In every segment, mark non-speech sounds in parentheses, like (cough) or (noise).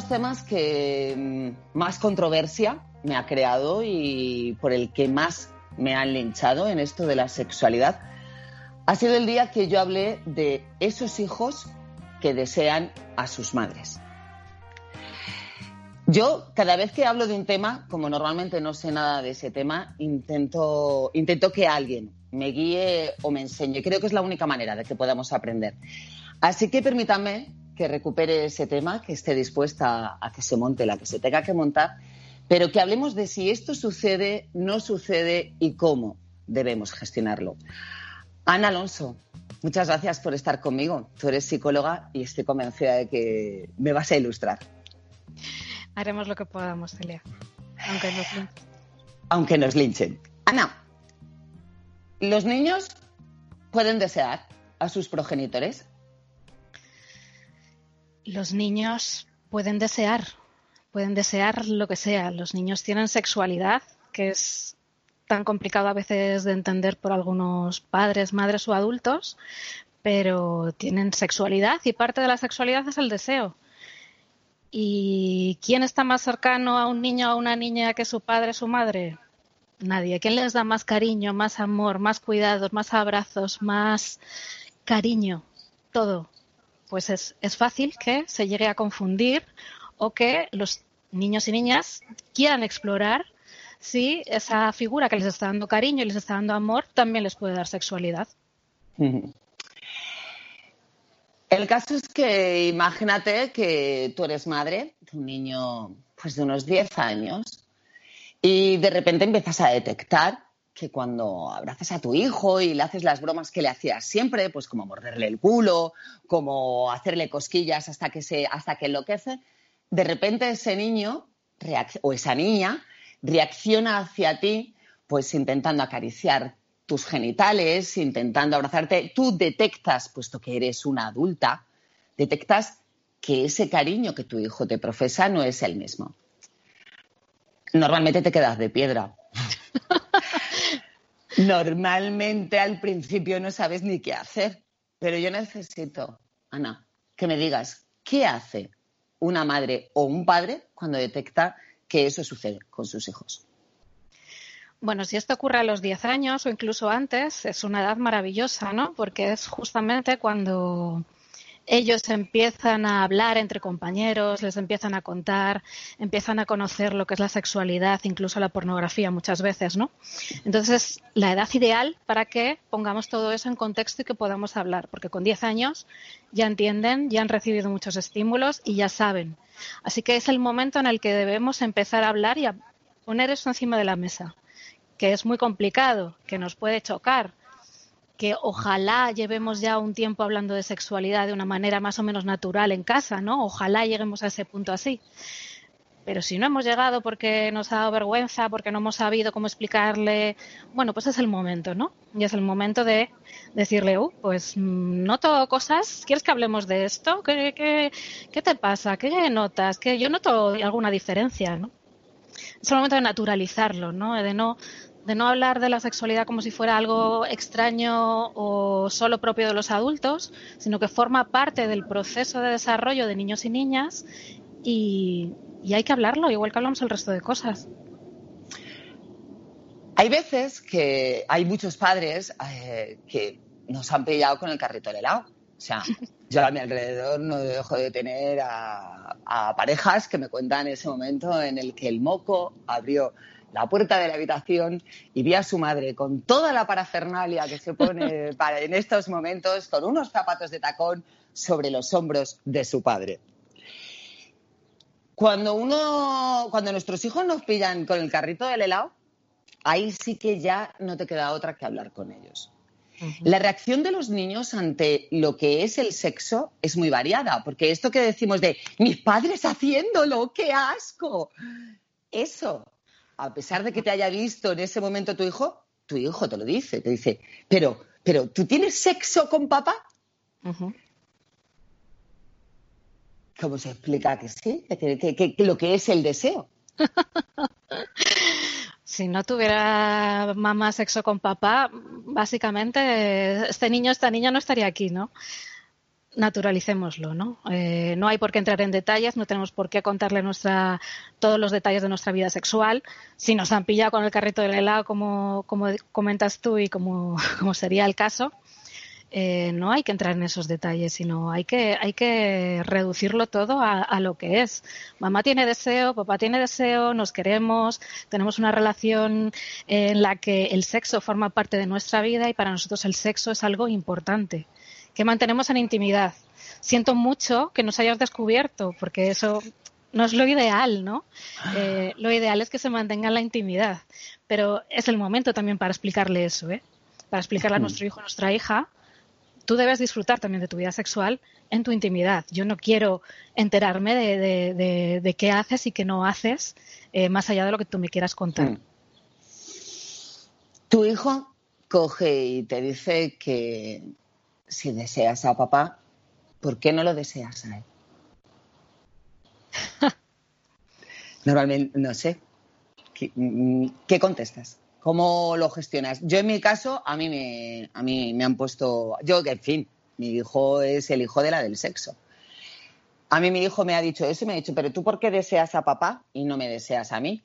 Los temas que mm, más controversia me ha creado y por el que más me han linchado en esto de la sexualidad ha sido el día que yo hablé de esos hijos que desean a sus madres. Yo, cada vez que hablo de un tema, como normalmente no sé nada de ese tema, intento, intento que alguien me guíe o me enseñe. Creo que es la única manera de que podamos aprender. Así que permítanme que recupere ese tema, que esté dispuesta a que se monte la que se tenga que montar, pero que hablemos de si esto sucede, no sucede y cómo debemos gestionarlo. Ana Alonso, muchas gracias por estar conmigo. Tú eres psicóloga y estoy convencida de que me vas a ilustrar. Haremos lo que podamos, Celia, aunque nos linchen. Aunque nos linchen. Ana, ¿los niños pueden desear a sus progenitores? Los niños pueden desear, pueden desear lo que sea. Los niños tienen sexualidad, que es tan complicado a veces de entender por algunos padres, madres o adultos, pero tienen sexualidad y parte de la sexualidad es el deseo. ¿Y quién está más cercano a un niño o a una niña que su padre o su madre? Nadie. ¿Quién les da más cariño, más amor, más cuidados, más abrazos, más cariño? Todo pues es, es fácil que se llegue a confundir o que los niños y niñas quieran explorar si esa figura que les está dando cariño y les está dando amor también les puede dar sexualidad. El caso es que imagínate que tú eres madre de un niño pues de unos 10 años y de repente empiezas a detectar que cuando abrazas a tu hijo y le haces las bromas que le hacías siempre, pues como morderle el culo, como hacerle cosquillas hasta que se, hasta que enloquece, de repente ese niño o esa niña reacciona hacia ti, pues intentando acariciar tus genitales, intentando abrazarte. Tú detectas, puesto que eres una adulta, detectas que ese cariño que tu hijo te profesa no es el mismo. Normalmente te quedas de piedra. (laughs) Normalmente al principio no sabes ni qué hacer, pero yo necesito, Ana, que me digas qué hace una madre o un padre cuando detecta que eso sucede con sus hijos. Bueno, si esto ocurre a los 10 años o incluso antes, es una edad maravillosa, ¿no? Porque es justamente cuando ellos empiezan a hablar entre compañeros, les empiezan a contar, empiezan a conocer lo que es la sexualidad, incluso la pornografía muchas veces, ¿no? Entonces, la edad ideal para que pongamos todo eso en contexto y que podamos hablar, porque con 10 años ya entienden, ya han recibido muchos estímulos y ya saben. Así que es el momento en el que debemos empezar a hablar y a poner eso encima de la mesa, que es muy complicado, que nos puede chocar, que ojalá llevemos ya un tiempo hablando de sexualidad de una manera más o menos natural en casa, ¿no? Ojalá lleguemos a ese punto así. Pero si no hemos llegado porque nos ha dado vergüenza, porque no hemos sabido cómo explicarle, bueno, pues es el momento, ¿no? Y es el momento de decirle, uh, pues mm, noto cosas, ¿quieres que hablemos de esto? ¿Qué, qué, qué te pasa? ¿Qué notas? Que yo noto alguna diferencia, ¿no? Es el momento de naturalizarlo, ¿no? De no de no hablar de la sexualidad como si fuera algo extraño o solo propio de los adultos, sino que forma parte del proceso de desarrollo de niños y niñas y, hay que hablarlo, igual que hablamos el resto de cosas. Hay veces que hay muchos padres eh, que nos han pillado con el carrito de helado. O sea, yo a mi alrededor no dejo de tener a, a parejas que me cuentan ese momento en el que el moco abrió la puerta de la habitación y vi a su madre con toda la parafernalia que se pone (laughs) para, en estos momentos, con unos zapatos de tacón sobre los hombros de su padre. Cuando uno, cuando nuestros hijos nos pillan con el carrito del helado, ahí sí que ya no te queda otra que hablar con ellos. La reacción de los niños ante lo que es el sexo es muy variada, porque esto que decimos de mis padres haciéndolo, qué asco, eso, a pesar de que te haya visto en ese momento tu hijo, tu hijo te lo dice, te dice, pero, pero, ¿tú tienes sexo con papá? ¿Cómo se explica que sí? Que, lo que es el deseo. (laughs) si no tuviera mamá sexo con papá, básicamente este niño, esta niña no estaría aquí, ¿no? Naturalicémoslo, ¿no? Eh, no hay por qué entrar en detalles, no tenemos por qué contarle nuestra, todos los detalles de nuestra vida sexual. Si nos han pillado con el carrito del helado, como, como comentas tú y como (laughs) sería el caso, eh, no hay que entrar en esos detalles, sino hay que, hay que reducirlo todo a, lo que es. Mamá tiene deseo, papá tiene deseo, nos queremos, tenemos una relación en la que el sexo forma parte de nuestra vida y para nosotros el sexo es algo importante, que mantenemos en intimidad. Siento mucho que nos hayas descubierto, porque eso no es lo ideal, ¿no? Eh, lo ideal es que se mantenga en la intimidad, pero es el momento también para explicarle eso, ¿eh? Para explicarle a nuestro hijo, a nuestra hija, tú debes disfrutar también de tu vida sexual en tu intimidad. Yo no quiero enterarme de, qué haces y qué no haces eh, más allá de lo que tú me quieras contar. Mm. Tu hijo coge y te dice que si deseas a papá, ¿por qué no lo deseas a él? (laughs) Normalmente, no sé. ¿Qué, mm, ¿Qué contestas? ¿Cómo lo gestionas? Yo en mi caso, a mí me, a mí me han puesto, yo que en fin, mi hijo es el hijo de la del sexo. A mí mi hijo me ha dicho eso y me ha dicho, pero tú por qué deseas a papá y no me deseas a mí?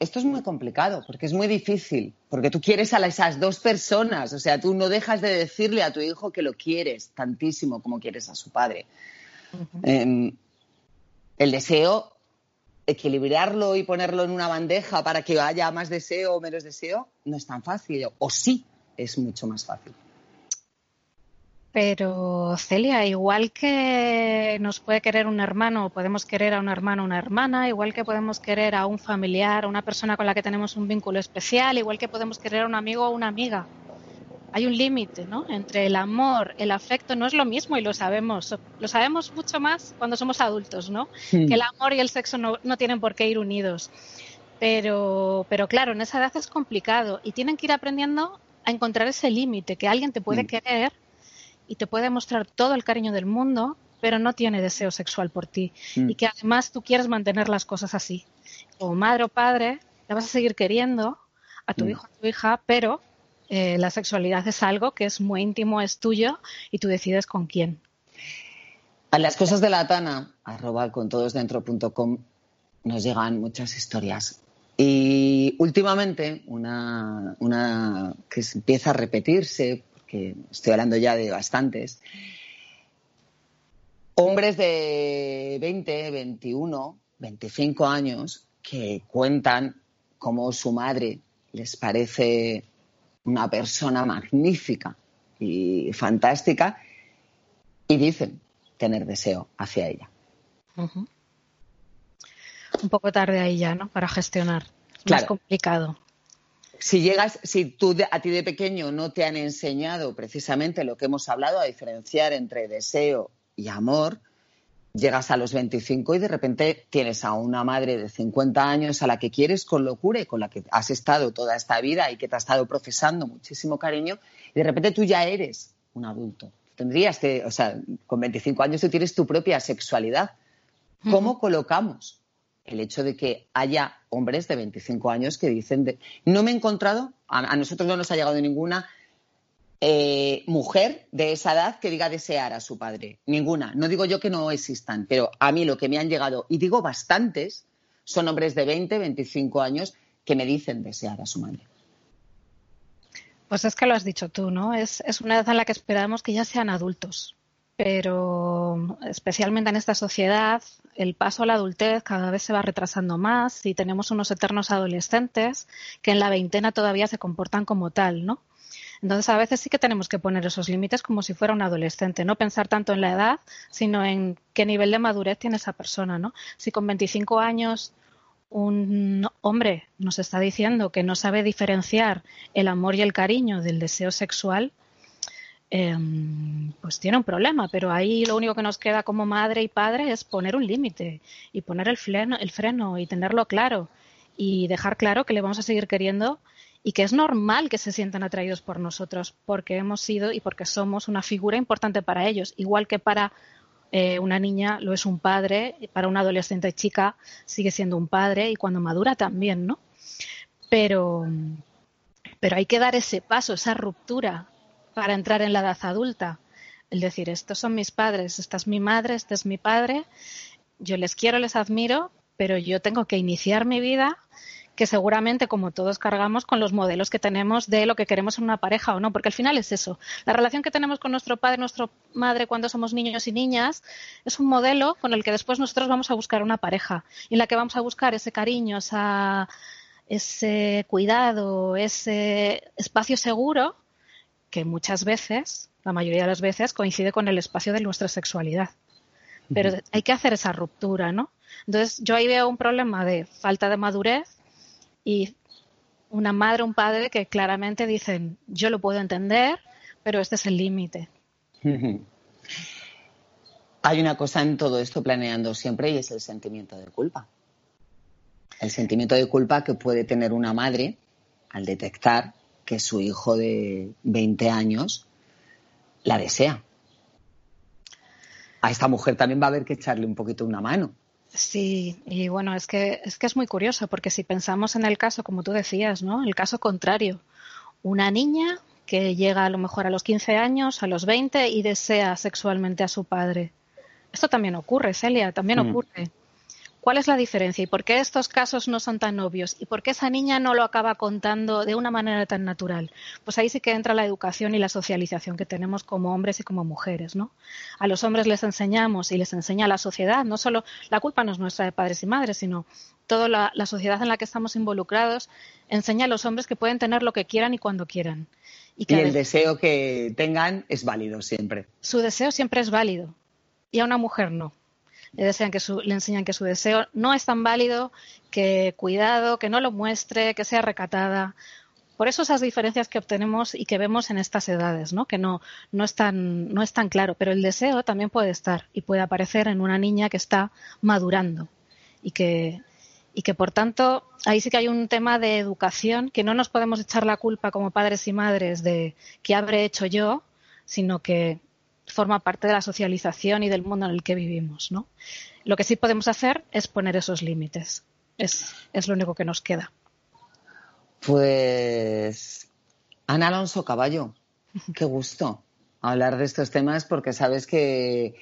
Esto es muy complicado porque es muy difícil, porque tú quieres a esas dos personas, o sea, tú no dejas de decirle a tu hijo que lo quieres tantísimo como quieres a su padre. Em, el deseo equilibrarlo y ponerlo en una bandeja para que haya más deseo o menos deseo no es tan fácil. O sí, es mucho más fácil. Pero Celia, igual que nos puede querer un hermano, podemos querer a un hermano o una hermana, igual que podemos querer a un familiar, a una persona con la que tenemos un vínculo especial, igual que podemos querer a un amigo o una amiga hay un límite, ¿no? Entre el amor, el afecto, no es lo mismo y lo sabemos. Lo sabemos mucho más cuando somos adultos, ¿no? Hmm. Que el amor y el sexo no, tienen por qué ir unidos. Pero, pero claro, en esa edad es complicado y tienen que ir aprendiendo a encontrar ese límite, que alguien te puede hmm. querer y te puede mostrar todo el cariño del mundo, pero no tiene deseo sexual por ti. Hmm. Y que además tú quieres mantener las cosas así. Como madre o padre, le vas a seguir queriendo a tu hijo, a tu hija, pero eh, la sexualidad es algo que es muy íntimo, es tuyo y tú decides con quién. A las cosas de la Tana, arroba con todos nos llegan muchas historias. Y últimamente, una, una que empieza a repetirse, porque estoy hablando ya de bastantes, hombres de 20, 21, 25 años que cuentan cómo su madre les parece una persona magnífica y fantástica y dicen tener deseo hacia ella. Un poco tarde ahí ya, ¿no? Para gestionar. Es más complicado. Si llegas, si tú a ti de pequeño no te han enseñado precisamente lo que hemos hablado, a diferenciar entre deseo y amor, llegas a los 25 y de repente tienes a una madre de 50 años a la que quieres con locura y con la que has estado toda esta vida y que te ha estado profesando muchísimo cariño y de repente tú ya eres un adulto. Tendrías que, o sea, con 25 años tú tienes tu propia sexualidad. ¿Cómo colocamos el hecho de que haya hombres de 25 años que dicen, de, no me he encontrado, a nosotros no nos ha llegado ninguna eh, mujer de esa edad que diga desear a su padre. Ninguna. No digo yo que no existan, pero a mí lo que me han llegado, y digo bastantes, son hombres de 20, 25 años que me dicen desear a su madre. Pues es que lo has dicho tú, ¿no? Es, es una edad en la que esperamos que ya sean adultos. Pero especialmente en esta sociedad, el paso a la adultez cada vez se va retrasando más y tenemos unos eternos adolescentes que en la veintena todavía se comportan como tal, ¿no? Entonces, a veces sí que tenemos que poner esos límites como si fuera un adolescente, no pensar tanto en la edad, sino en qué nivel de madurez tiene esa persona, ¿no? Si con 25 años un hombre nos está diciendo que no sabe diferenciar el amor y el cariño del deseo sexual, em, pues tiene un problema. Pero ahí lo único que nos queda como madre y padre es poner un límite y poner el freno, el freno y tenerlo claro y dejar claro que le vamos a seguir queriendo y que es normal que se sientan atraídos por nosotros porque hemos sido y porque somos una figura importante para ellos, igual que para eh, una niña lo es un padre, para una adolescente chica sigue siendo un padre y cuando madura también, ¿no? Pero, pero hay que dar ese paso, esa ruptura para entrar en la edad adulta. El decir, estos son mis padres, esta es mi madre, este es mi padre, yo les quiero, les admiro, pero yo tengo que iniciar mi vida que seguramente como todos cargamos con los modelos que tenemos de lo que queremos en una pareja o no, porque al final es eso. La relación que tenemos con nuestro padre, nuestra madre cuando somos niños y niñas es un modelo con el que después nosotros vamos a buscar una pareja, en la que vamos a buscar ese cariño, ese cuidado, ese espacio seguro que muchas veces, la mayoría de las veces, coincide con el espacio de nuestra sexualidad. Pero hay que hacer esa ruptura, ¿no? Entonces, yo ahí veo un problema de falta de madurez y una madre o un padre que claramente dicen, yo lo puedo entender, pero este es el límite. Hay una cosa en todo esto planeando siempre y es el sentimiento de culpa. El sentimiento de culpa que puede tener una madre al detectar que su hijo de 20 años la desea. A esta mujer también va a haber que echarle un poquito una mano. Sí, y bueno, es que, es que es muy curioso, porque si pensamos en el caso, como tú decías, ¿no? El caso contrario, una niña que llega a lo mejor a los 15 años, a los 20 y desea sexualmente a su padre. Esto también ocurre, Celia, también mm. ocurre. ¿Cuál es la diferencia y por qué estos casos no son tan obvios y por qué esa niña no lo acaba contando de una manera tan natural? Pues ahí sí que entra la educación y la socialización que tenemos como hombres y como mujeres, ¿no? A los hombres les enseñamos y les enseña la sociedad, no solo la culpa no es nuestra de padres y madres, sino toda la, sociedad en la que estamos involucrados enseña a los hombres que pueden tener lo que quieran y cuando quieran. Y, que el deseo que tengan es válido siempre. Su deseo siempre es válido y a una mujer no le, que enseñan que su deseo no es tan válido, que cuidado, que no lo muestre, que sea recatada. Por eso esas diferencias que obtenemos y que vemos en estas edades, ¿no? que no, no, es tan, no es tan claro, pero el deseo también puede estar y puede aparecer en una niña que está madurando y que, y que por tanto ahí sí que hay un tema de educación que no nos podemos echar la culpa como padres y madres de qué habré hecho yo, sino que forma parte de la socialización y del mundo en el que vivimos, ¿no? Lo que sí podemos hacer es poner esos límites. Es, es lo único que nos queda. Pues Ana Alonso Caballo, (laughs) qué gusto hablar de estos temas porque sabes que,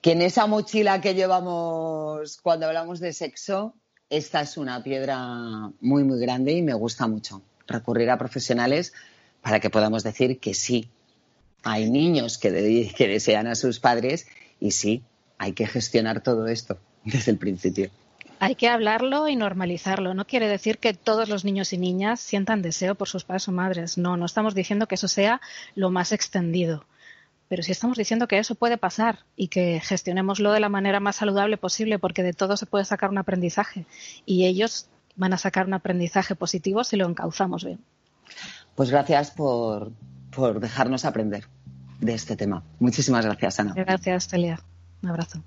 que en esa mochila que llevamos cuando hablamos de sexo, esta es una piedra muy, muy grande y me gusta mucho recurrir a profesionales para que podamos decir que sí, hay niños que, desean a sus padres y sí, hay que gestionar todo esto (laughs) desde el principio. Hay que hablarlo y normalizarlo. No quiere decir que todos los niños y niñas sientan deseo por sus padres o madres. No, no estamos diciendo que eso sea lo más extendido. Pero sí estamos diciendo que eso puede pasar y que gestionémoslo de la manera más saludable posible porque de todo se puede sacar un aprendizaje y ellos van a sacar un aprendizaje positivo si lo encauzamos bien. Pues gracias por, por dejarnos aprender de este tema. Muchísimas gracias, Ana. Gracias, Celia. Un abrazo.